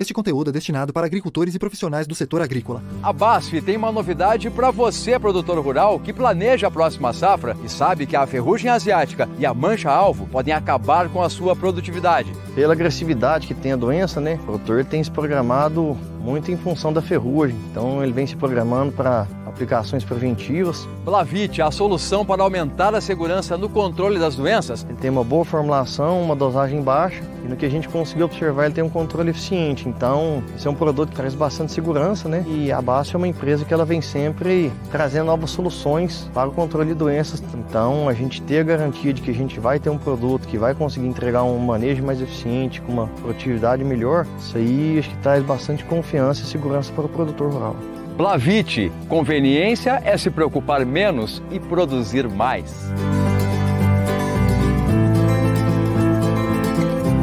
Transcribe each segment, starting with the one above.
Este conteúdo é destinado para agricultores e profissionais do setor agrícola. A BASF tem uma novidade para você, produtor rural, que planeja a próxima safra e sabe que a ferrugem asiática e a mancha-alvo podem acabar com a sua produtividade. Pela agressividade que tem a doença, né? O produtor tem se programado muito em função da ferrugem. Então ele vem se programando para aplicações preventivas. Plavit, a solução para aumentar a segurança no controle das doenças. Ele tem uma boa formulação, uma dosagem baixa e no que a gente conseguiu observar ele tem um controle eficiente. Então esse é um produto que traz bastante segurança, né? E a BASF é uma empresa que ela vem sempre trazendo novas soluções para o controle de doenças. Então a gente ter a garantia de que a gente vai ter um produto que vai conseguir entregar um manejo mais eficiente, com uma produtividade melhor, isso aí acho que traz bastante confiança e segurança para o produtor rural. Blavite, conveniência é se preocupar menos e produzir mais.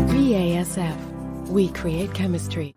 BASF. We create chemistry.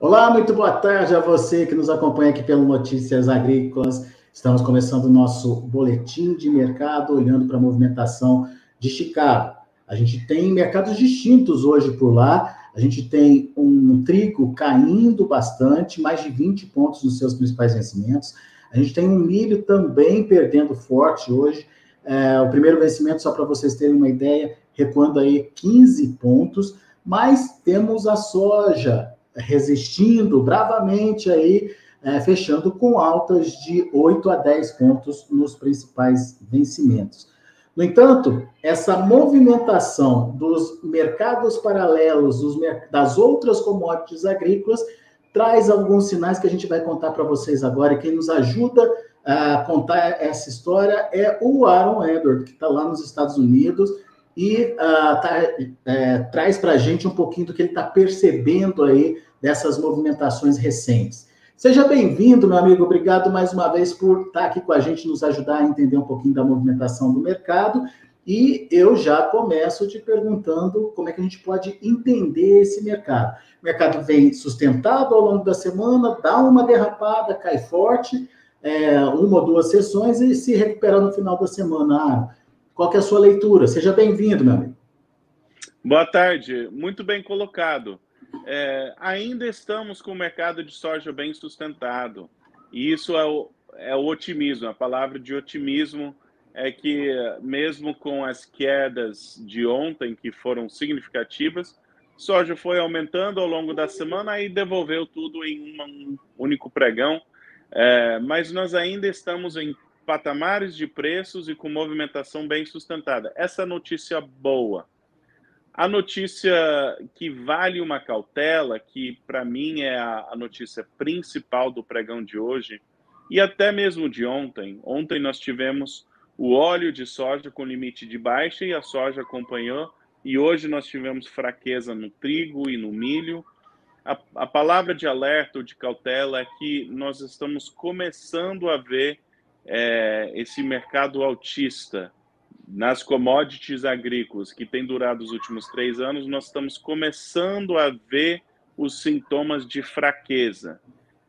Olá, muito boa tarde a você que nos acompanha aqui pelo Notícias Agrícolas. Estamos começando o nosso boletim de mercado, olhando para a movimentação de Chicago. A gente tem mercados distintos hoje por lá. A gente tem um trigo caindo bastante, mais de 20 pontos nos seus principais vencimentos. A gente tem um milho também perdendo forte hoje. É, o primeiro vencimento, só para vocês terem uma ideia, recuando aí 15 pontos. Mas temos a soja resistindo bravamente aí, é, fechando com altas de 8 a 10 pontos nos principais vencimentos. No entanto, essa movimentação dos mercados paralelos, dos, das outras commodities agrícolas, traz alguns sinais que a gente vai contar para vocês agora. E quem nos ajuda a contar essa história é o Aaron Edward, que está lá nos Estados Unidos e uh, tá, é, traz para a gente um pouquinho do que ele está percebendo aí dessas movimentações recentes. Seja bem-vindo, meu amigo. Obrigado mais uma vez por estar aqui com a gente, nos ajudar a entender um pouquinho da movimentação do mercado. E eu já começo te perguntando como é que a gente pode entender esse mercado. O mercado vem sustentado ao longo da semana, dá uma derrapada, cai forte, é, uma ou duas sessões e se recupera no final da semana. Ah, qual é a sua leitura? Seja bem-vindo, meu amigo. Boa tarde, muito bem colocado. É, ainda estamos com o mercado de soja bem sustentado. E isso é o, é o otimismo. A palavra de otimismo é que, mesmo com as quedas de ontem, que foram significativas, soja foi aumentando ao longo da semana e devolveu tudo em um único pregão. É, mas nós ainda estamos em patamares de preços e com movimentação bem sustentada. Essa notícia boa. A notícia que vale uma cautela, que para mim é a, notícia principal do pregão de hoje, e até mesmo de ontem. Ontem nós tivemos o óleo de soja com limite de baixa e a soja acompanhou, e hoje nós tivemos fraqueza no trigo e no milho. A, a palavra de alerta ou de cautela é que nós estamos começando a ver é, esse mercado autista nas commodities agrícolas que tem durado os últimos três anos, nós estamos começando a ver os sintomas de fraqueza.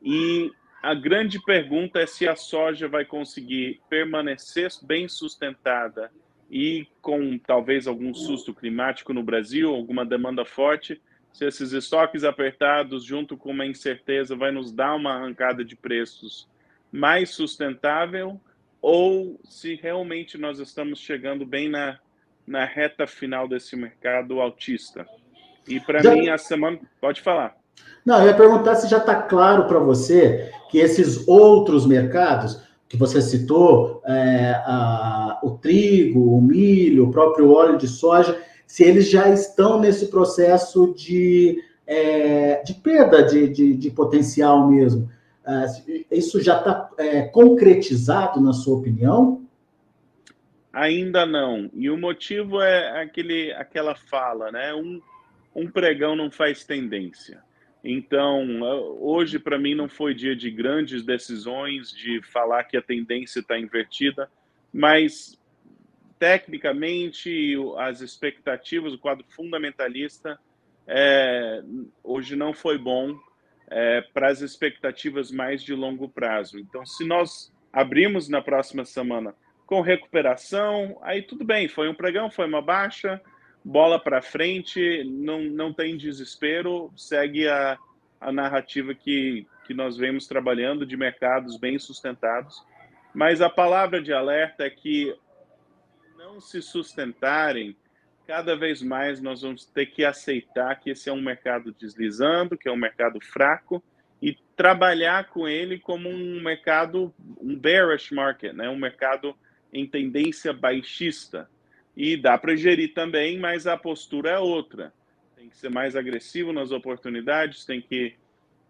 E a grande pergunta é se a soja vai conseguir permanecer bem sustentada e com talvez algum susto climático no Brasil, alguma demanda forte, se esses estoques apertados, junto com uma incerteza, vai nos dar uma arrancada de preços mais sustentável ou se realmente nós estamos chegando bem na, na reta final desse mercado autista. E para já... mim, a semana. Pode falar. Não, eu ia perguntar se já está claro para você que esses outros mercados que você citou, é, a, o trigo, o milho, o próprio óleo de soja, se eles já estão nesse processo de, é, de perda de, de, de potencial mesmo. Ah, isso já está é, concretizado, na sua opinião? Ainda não. E o motivo é aquele, aquela fala, né? Um, um pregão não faz tendência. Então, hoje para mim não foi dia de grandes decisões, de falar que a tendência está invertida, mas tecnicamente as expectativas, o quadro fundamentalista é, hoje não foi bom é, para as expectativas mais de longo prazo. Então, se nós abrimos na próxima semana com recuperação, aí tudo bem, foi um pregão, foi uma baixa, bola para frente, não, não tem desespero, segue a, a narrativa que, que nós vemos trabalhando de mercados bem sustentados. Mas a palavra de alerta é que não se sustentarem, cada vez mais nós vamos ter que aceitar que esse é um mercado deslizando, que é um mercado fraco, e trabalhar com ele como um mercado, um bearish market, né? um mercado em tendência baixista. E dá para gerir também, mas a postura é outra. Tem que ser mais agressivo nas oportunidades, tem que,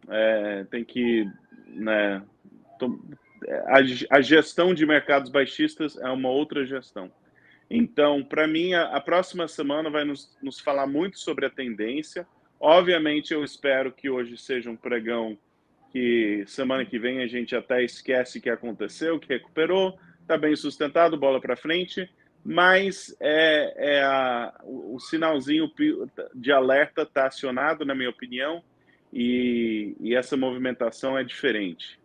é, tem que né, a, a, gestão de mercados baixistas é uma outra gestão. Então, para mim, a, a, próxima semana vai nos, nos falar muito sobre a tendência. Obviamente, eu espero que hoje seja um pregão que semana que vem a gente até esquece que aconteceu, que recuperou, está bem sustentado, bola para frente, mas é, é a, o, o, sinalzinho de alerta está acionado, na minha opinião, e, e essa movimentação é diferente.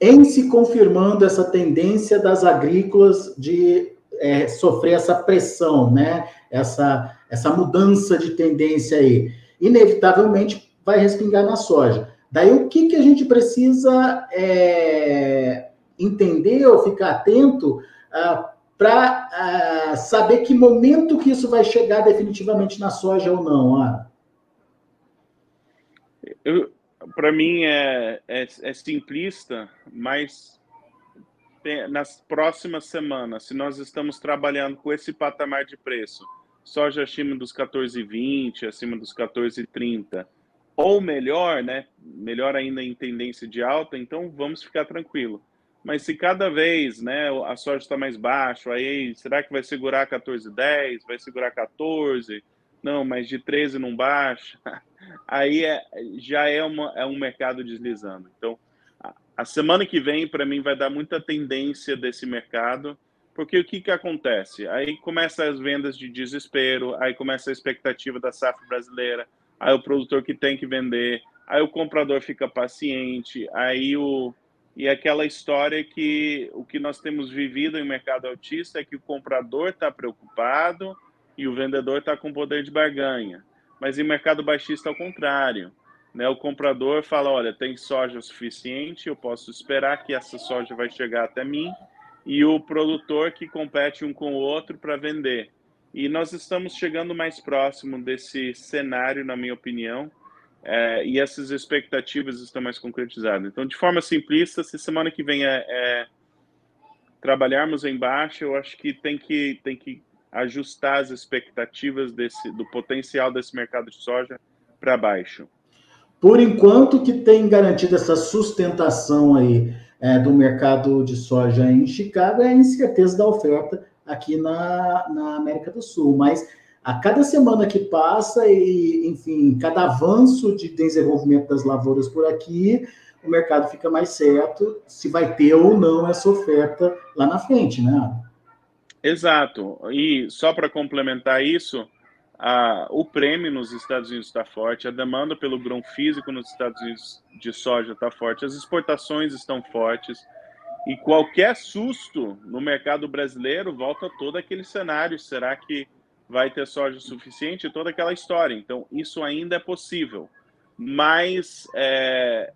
Em se confirmando essa tendência das agrícolas de é, sofrer essa pressão, né? Essa, essa mudança de tendência aí, inevitavelmente vai respingar na soja. Daí o que, que a gente precisa é, entender ou ficar atento ah, para ah, saber que momento que isso vai chegar definitivamente na soja ou não, Ara? Para mim é, é, é simplista, mas nas próximas semanas, se nós estamos trabalhando com esse patamar de preço, soja acima dos 14,20, acima dos 14,30, ou melhor, né? Melhor ainda em tendência de alta, então vamos ficar tranquilo. Mas se cada vez, né, a soja está mais baixo, aí será que vai segurar 14,10, vai segurar 14? Não, mas de 13 não baixa. Aí é, já é, uma, é um mercado deslizando. Então, a semana que vem, para mim, vai dar muita tendência desse mercado, porque o que, que acontece? Aí começa as vendas de desespero, aí começa a expectativa da safra brasileira, aí o produtor que tem que vender, aí o comprador fica paciente, aí o. E aquela história que o que nós temos vivido em mercado autista é que o comprador está preocupado e o vendedor está com poder de barganha. Mas em mercado baixista, ao contrário. Né, o comprador fala: olha, tem soja suficiente, eu posso esperar que essa soja vai chegar até mim, e o produtor que compete um com o outro para vender. E nós estamos chegando mais próximo desse cenário, na minha opinião, é, e essas expectativas estão mais concretizadas. Então, de forma simplista, se semana que vem é, é trabalharmos em baixa, eu acho que tem que, tem que ajustar as expectativas desse, do potencial desse mercado de soja para baixo. Por enquanto, que tem garantido essa sustentação aí é, do mercado de soja em Chicago é a incerteza da oferta aqui na, na América do Sul. Mas a cada semana que passa e, enfim, cada avanço de desenvolvimento das lavouras por aqui, o mercado fica mais certo se vai ter ou não essa oferta lá na frente, né? Exato. E só para complementar isso, a, o prêmio nos Estados Unidos está forte, a demanda pelo grão físico nos Estados Unidos de soja está forte, as exportações estão fortes, e qualquer susto no mercado brasileiro volta todo aquele cenário. Será que vai ter soja suficiente? Toda aquela história. Então, isso ainda é possível. Mas, é,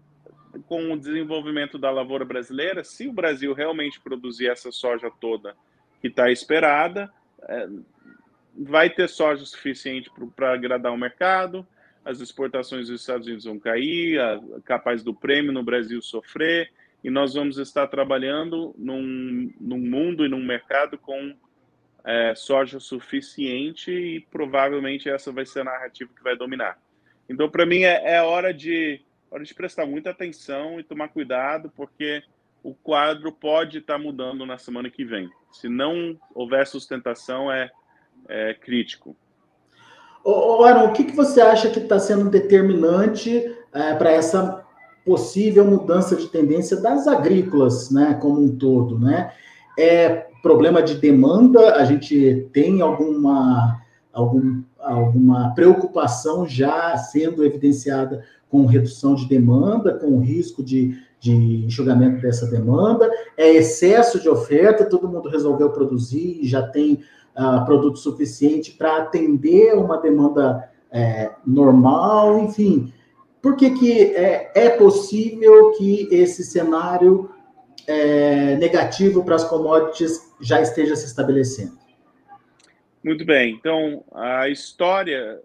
com o desenvolvimento da lavoura brasileira, se o Brasil realmente produzir essa soja toda que está esperada, é, vai ter soja suficiente para agradar o mercado, as exportações dos Estados Unidos vão cair, a, capaz do prêmio no Brasil sofrer, e nós vamos estar trabalhando num, num mundo e num mercado com é, soja suficiente e provavelmente essa vai ser a narrativa que vai dominar. Então, para mim, é, é, hora, de, hora de prestar muita atenção e tomar cuidado, porque o quadro pode estar mudando na semana que vem. Se não houver sustentação, é é, crítico. Ô, o que, que você acha que está sendo determinante é, para essa possível mudança de tendência das agrícolas, né, como um todo, né? É problema de demanda? A gente tem alguma, algum, alguma preocupação já sendo evidenciada com redução de demanda, com risco de, de enxugamento dessa demanda, é excesso de oferta, todo mundo resolveu produzir e já tem uh, produto suficiente para atender uma demanda é, normal, enfim. Por que, que é, é possível que esse cenário é, negativo para as commodities já esteja se estabelecendo? Muito bem. Então, a história,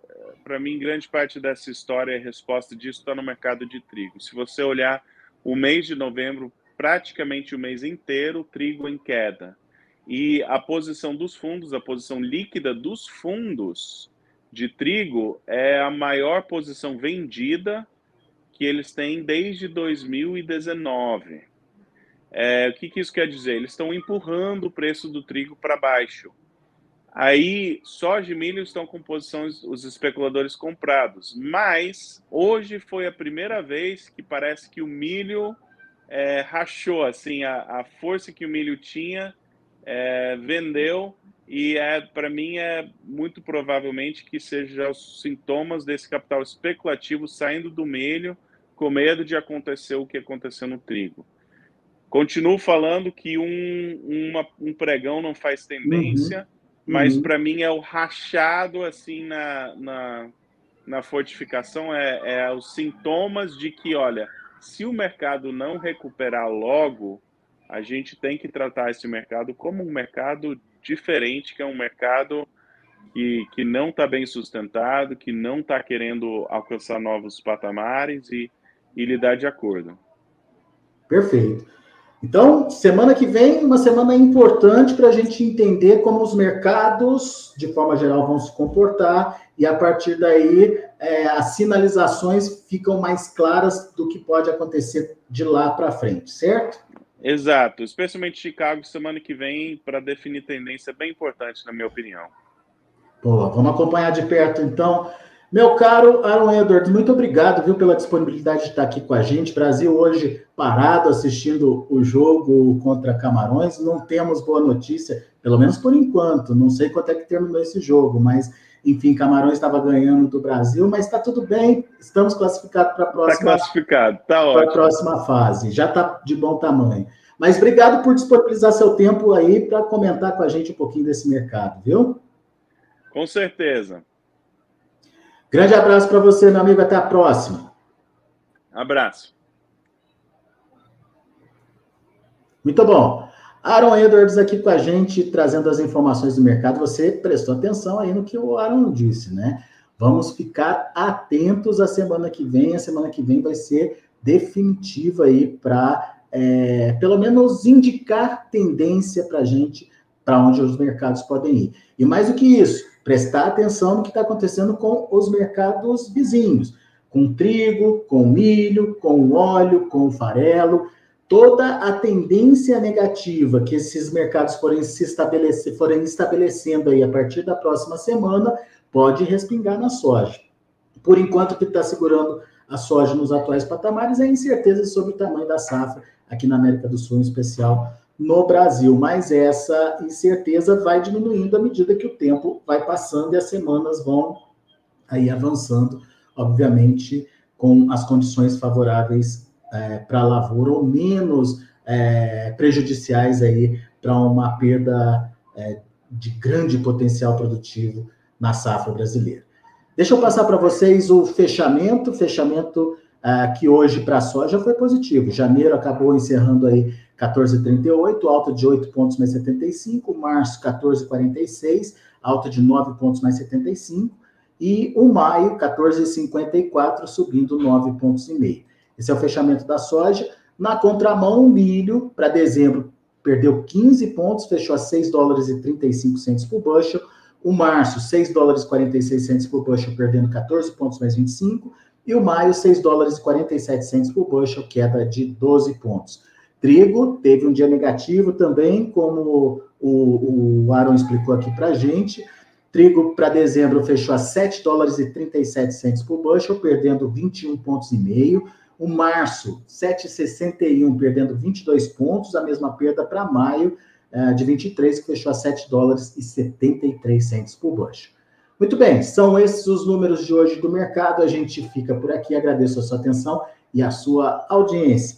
para mim, grande parte dessa história, a resposta disso está no mercado de trigo. Se você olhar o mês de novembro, praticamente o mês inteiro, trigo em queda. E a posição dos fundos, a posição líquida dos fundos de trigo é a maior posição vendida que eles têm desde 2019. É, o que, que isso quer dizer? Eles estão empurrando o preço do trigo para baixo. Aí, soja e milho estão com posições, os especuladores comprados. Mas, hoje foi a primeira vez que parece que o milho é, rachou, assim, a, a, força que o milho tinha, é, vendeu, e é, para mim é muito provavelmente que seja os sintomas desse capital especulativo saindo do milho, com medo de acontecer o que aconteceu no trigo. Continuo falando que um, uma, um pregão não faz tendência. Uhum mas uhum. para mim é o rachado assim na, na, na fortificação, é, é os sintomas de que, olha, se o mercado não recuperar logo, a gente tem que tratar esse mercado como um mercado diferente, que é um mercado que, que não está bem sustentado, que não está querendo alcançar novos patamares e, e lidar de acordo. Perfeito. Então, semana que vem, uma semana importante para a gente entender como os mercados, de forma geral, vão se comportar, e a partir daí é, as sinalizações ficam mais claras do que pode acontecer de lá para frente, certo? Exato, especialmente Chicago, semana que vem, para definir tendência bem importante, na minha opinião. Boa, vamos acompanhar de perto, então. Meu caro Aaron Edwards, muito obrigado, viu, pela disponibilidade de estar aqui com a gente. Brasil hoje parado assistindo o jogo contra Camarões. Não temos boa notícia, pelo menos por enquanto. Não sei quanto é que terminou esse jogo, mas enfim, Camarões estava ganhando do Brasil, mas está tudo bem. Estamos classificados para a próxima. Está classificado, tá ótimo. Para a próxima fase. Já está de bom tamanho. Mas obrigado por disponibilizar seu tempo aí para comentar com a gente um pouquinho desse mercado, viu? Com certeza. Grande abraço para você, meu amigo. Até a próxima. Abraço. Muito bom. Aaron Edwards aqui com a gente, trazendo as informações do mercado. Você prestou atenção aí no que o Aaron disse, né? Vamos ficar atentos a semana que vem. A semana que vem vai ser definitiva aí para, é, pelo menos, indicar tendência para a gente, para onde os mercados podem ir. E mais do que isso, prestar atenção no que está acontecendo com os mercados vizinhos, com trigo, com milho, com óleo, com farelo, toda a tendência negativa que esses mercados forem se estabelecer, forem estabelecendo aí a partir da próxima semana, pode respingar na soja. Por enquanto, o que está segurando a soja nos atuais patamares é a incerteza sobre o tamanho da safra aqui na América do Sul, em especial no Brasil, mas essa incerteza vai diminuindo à medida que o tempo vai passando e as semanas vão aí avançando, obviamente, com as condições favoráveis é, para a lavoura ou menos é, prejudiciais aí para uma perda é, de grande potencial produtivo na safra brasileira. Deixa eu passar para vocês o fechamento, fechamento é, que hoje para a soja foi positivo. Janeiro acabou encerrando aí 14,38, alta de 8 pontos mais 75, março 14,46, alta de 9 pontos mais 75, e o maio 14,54, subindo 9 pontos e meio. Esse é o fechamento da soja. Na contramão, o milho, para dezembro, perdeu 15 pontos, fechou a 6 dólares e 35 centos por bushel. O março, 6 dólares e 46 centos por bushel, perdendo 14 pontos mais 25. E o maio, 6 dólares e 47 centos por bushel, queda de 12 pontos. Trigo teve um dia negativo também, como o, o Aaron explicou aqui para a gente. Trigo para dezembro fechou a 7 dólares e 37 centos por bushel, perdendo 21 pontos e meio. O março, 7,61, perdendo 22 pontos, a mesma perda para maio, uh, de 23, que fechou a 7 dólares e 73 centos por bushel. Muito bem, são esses os números de hoje do mercado. A gente fica por aqui. Agradeço a sua atenção e a sua audiência.